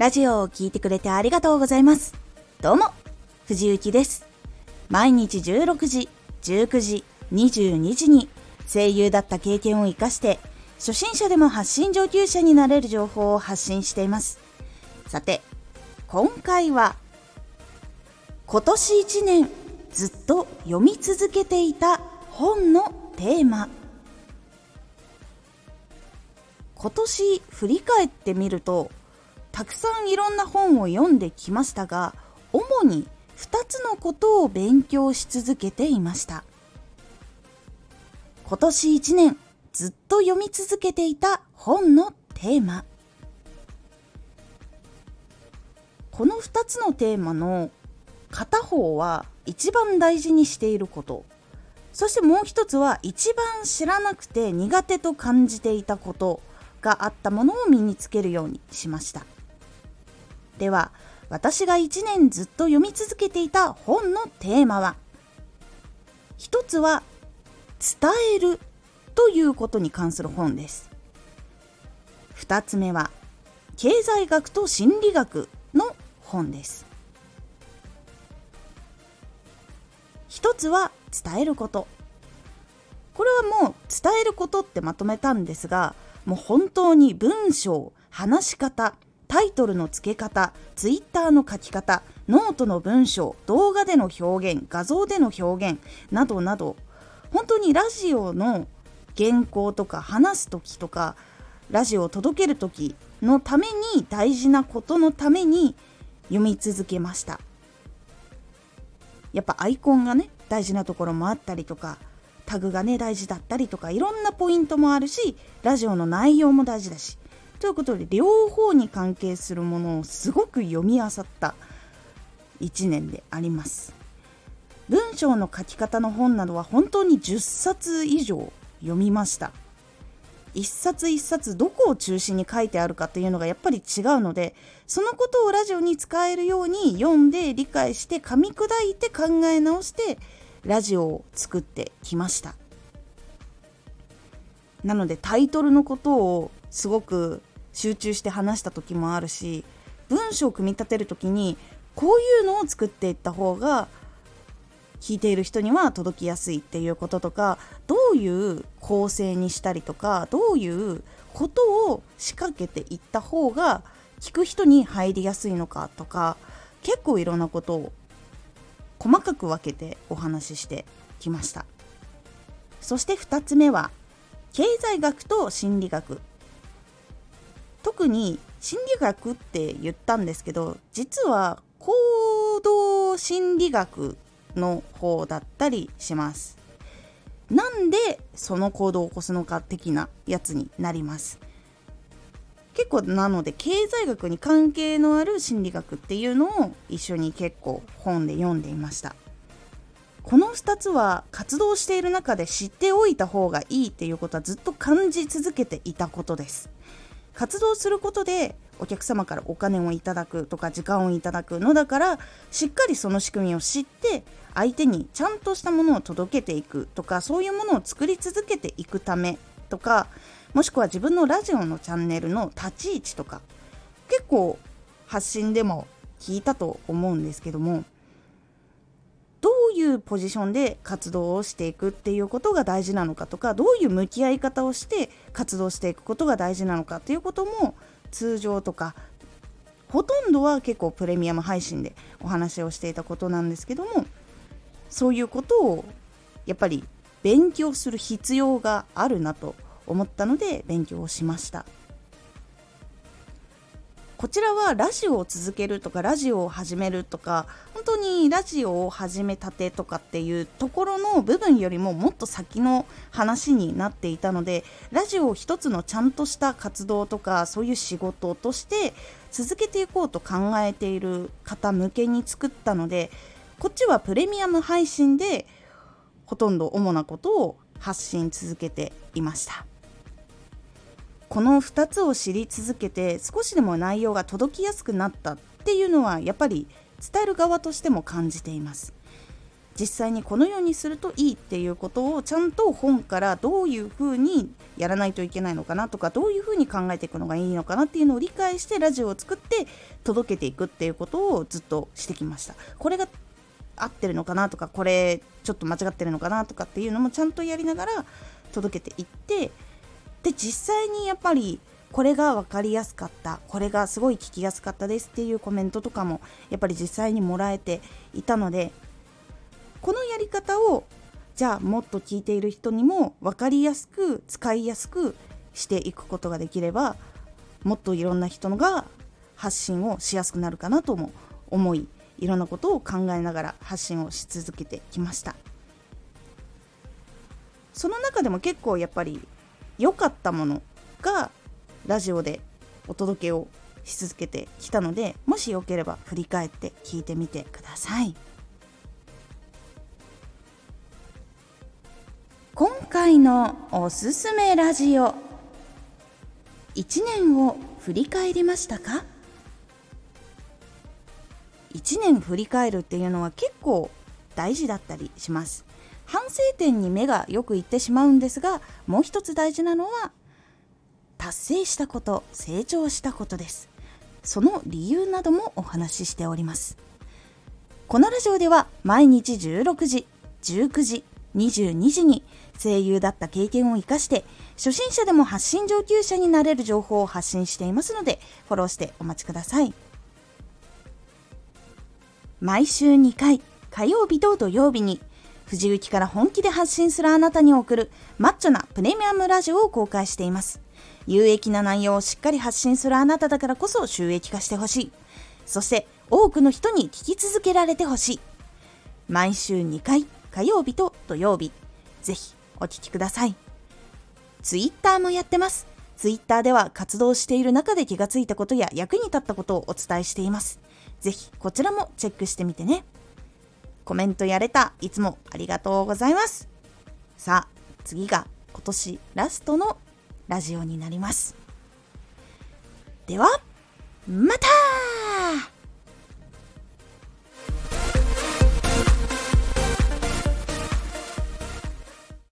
ラジオを聴いてくれてありがとうございます。どうも、藤幸です。毎日16時、19時、22時に声優だった経験を活かして初心者でも発信上級者になれる情報を発信しています。さて、今回は今年1年ずっと読み続けていた本のテーマ今年振り返ってみるとたくさんいろんな本を読んできましたが主に2つのことを勉強し続けていました。今年1年ずっと読み続けていた本のテーマ。この2つのテーマの片方は一番大事にしていること。そしてもう一つは一番知らなくて苦手と感じていたことがあったものを身につけるようにしました。では私が1年ずっと読み続けていた本のテーマは一つは伝えるということに関する本です。2つ目は経済学と心理学の本です。1つは伝えること。これはもう伝えることってまとめたんですがもう本当に文章話し方タイトルの付け方ツイッターの書き方ノートの文章動画での表現画像での表現などなど本当にラジオの原稿とか話す時とかラジオを届ける時のために大事なことのために読み続けました。やっぱアイコンがね大事なところもあったりとかタグがね大事だったりとかいろんなポイントもあるしラジオの内容も大事だしということで両方に関係するものをすごく読み漁った1年であります。文章の書き方の本などは本当に10冊以上読みました。一冊一冊どこを中心に書いてあるかというのがやっぱり違うのでそのことをラジオに使えるように読んで理解して噛み砕いて考え直してラジオを作ってきました。なのでタイトルのことをすごく集中して話した時もあるし文章を組み立てる時にこういうのを作っていった方が聞いている人には届きやすいっていうこととかどういう構成にしたりとかどういうことを仕掛けていった方が聞く人に入りやすいのかとか結構いろんなことを細かく分けてお話ししてきました。そして2つ目は経済学と心理学。特に心理学って言ったんですけど実は行動心理学の方だったりします。なんでその行動を起こすのか的なやつになります。結構なので経済学に関係のある心理学っていうのを一緒に結構本で読んでいました。この2つは活動している中で知っておいた方がいいっていうことはずっと感じ続けていたことです。活動することでお客様からお金をいただくとか時間をいただくのだからしっかりその仕組みを知って相手にちゃんとしたものを届けていくとかそういうものを作り続けていくためとかもしくは自分のラジオのチャンネルの立ち位置とか結構発信でも聞いたと思うんですけどもいうポジションで活動をしていくっていうことが大事なのかとかどういう向き合い方をして活動していくことが大事なのかっていうことも通常とかほとんどは結構プレミアム配信でお話をしていたことなんですけどもそういうことをやっぱり勉強する必要があるなと思ったので勉強をしました。こちらはラジオを続けるとかラジオを始めるとか本当にラジオを始めたてとかっていうところの部分よりももっと先の話になっていたのでラジオを一つのちゃんとした活動とかそういう仕事として続けていこうと考えている方向けに作ったのでこっちはプレミアム配信でほとんど主なことを発信続けていました。この2つを知り続けて少しでも内容が届きやすくなったっていうのはやっぱり伝える側としても感じています。実際にこのようにするといいっていうことをちゃんと本からどういうふうにやらないといけないのかなとかどういうふうに考えていくのがいいのかなっていうのを理解してラジオを作って届けていくっていうことをずっとしてきました。これが合ってるのかなとかこれちょっと間違ってるのかなとかっていうのもちゃんとやりながら届けていってで実際にやっぱりこれが分かりやすかったこれがすごい聞きやすかったですっていうコメントとかもやっぱり実際にもらえていたのでこのやり方をじゃあもっと聞いている人にも分かりやすく使いやすくしていくことができればもっといろんな人が発信をしやすくなるかなとも思いいろんなことを考えながら発信をし続けてきました。その中でも結構やっぱり良かったものがラジオでお届けをし続けてきたのでもしよければ振り返って聞いてみてください。今回のおすすめラジオ1年を振り返りましたか？1年振り返るっていうのは結構大事だったりします反省点に目がよくいってしまうんですがもう一つ大事なのは達成したこと成長したことです。その理由などもお話ししております。このラジオでは毎日16時19時22時に声優だった経験を生かして初心者でも発信上級者になれる情報を発信していますのでフォローしてお待ちください。毎週2回火曜日と土曜日に藤雪から本気で発信するあなたに送るマッチョなプレミアムラジオを公開しています有益な内容をしっかり発信するあなただからこそ収益化してほしいそして多くの人に聞き続けられてほしい毎週2回火曜日と土曜日ぜひお聴きください。ツイッターもやってます。ツイッターでは活動している中で気がついたことや役に立ったことをお伝えしています。ぜひこちらもチェックしてみてね。コメントやれた、いつもありがとうございます。さあ、次が今年ラストのラジオになります。では、また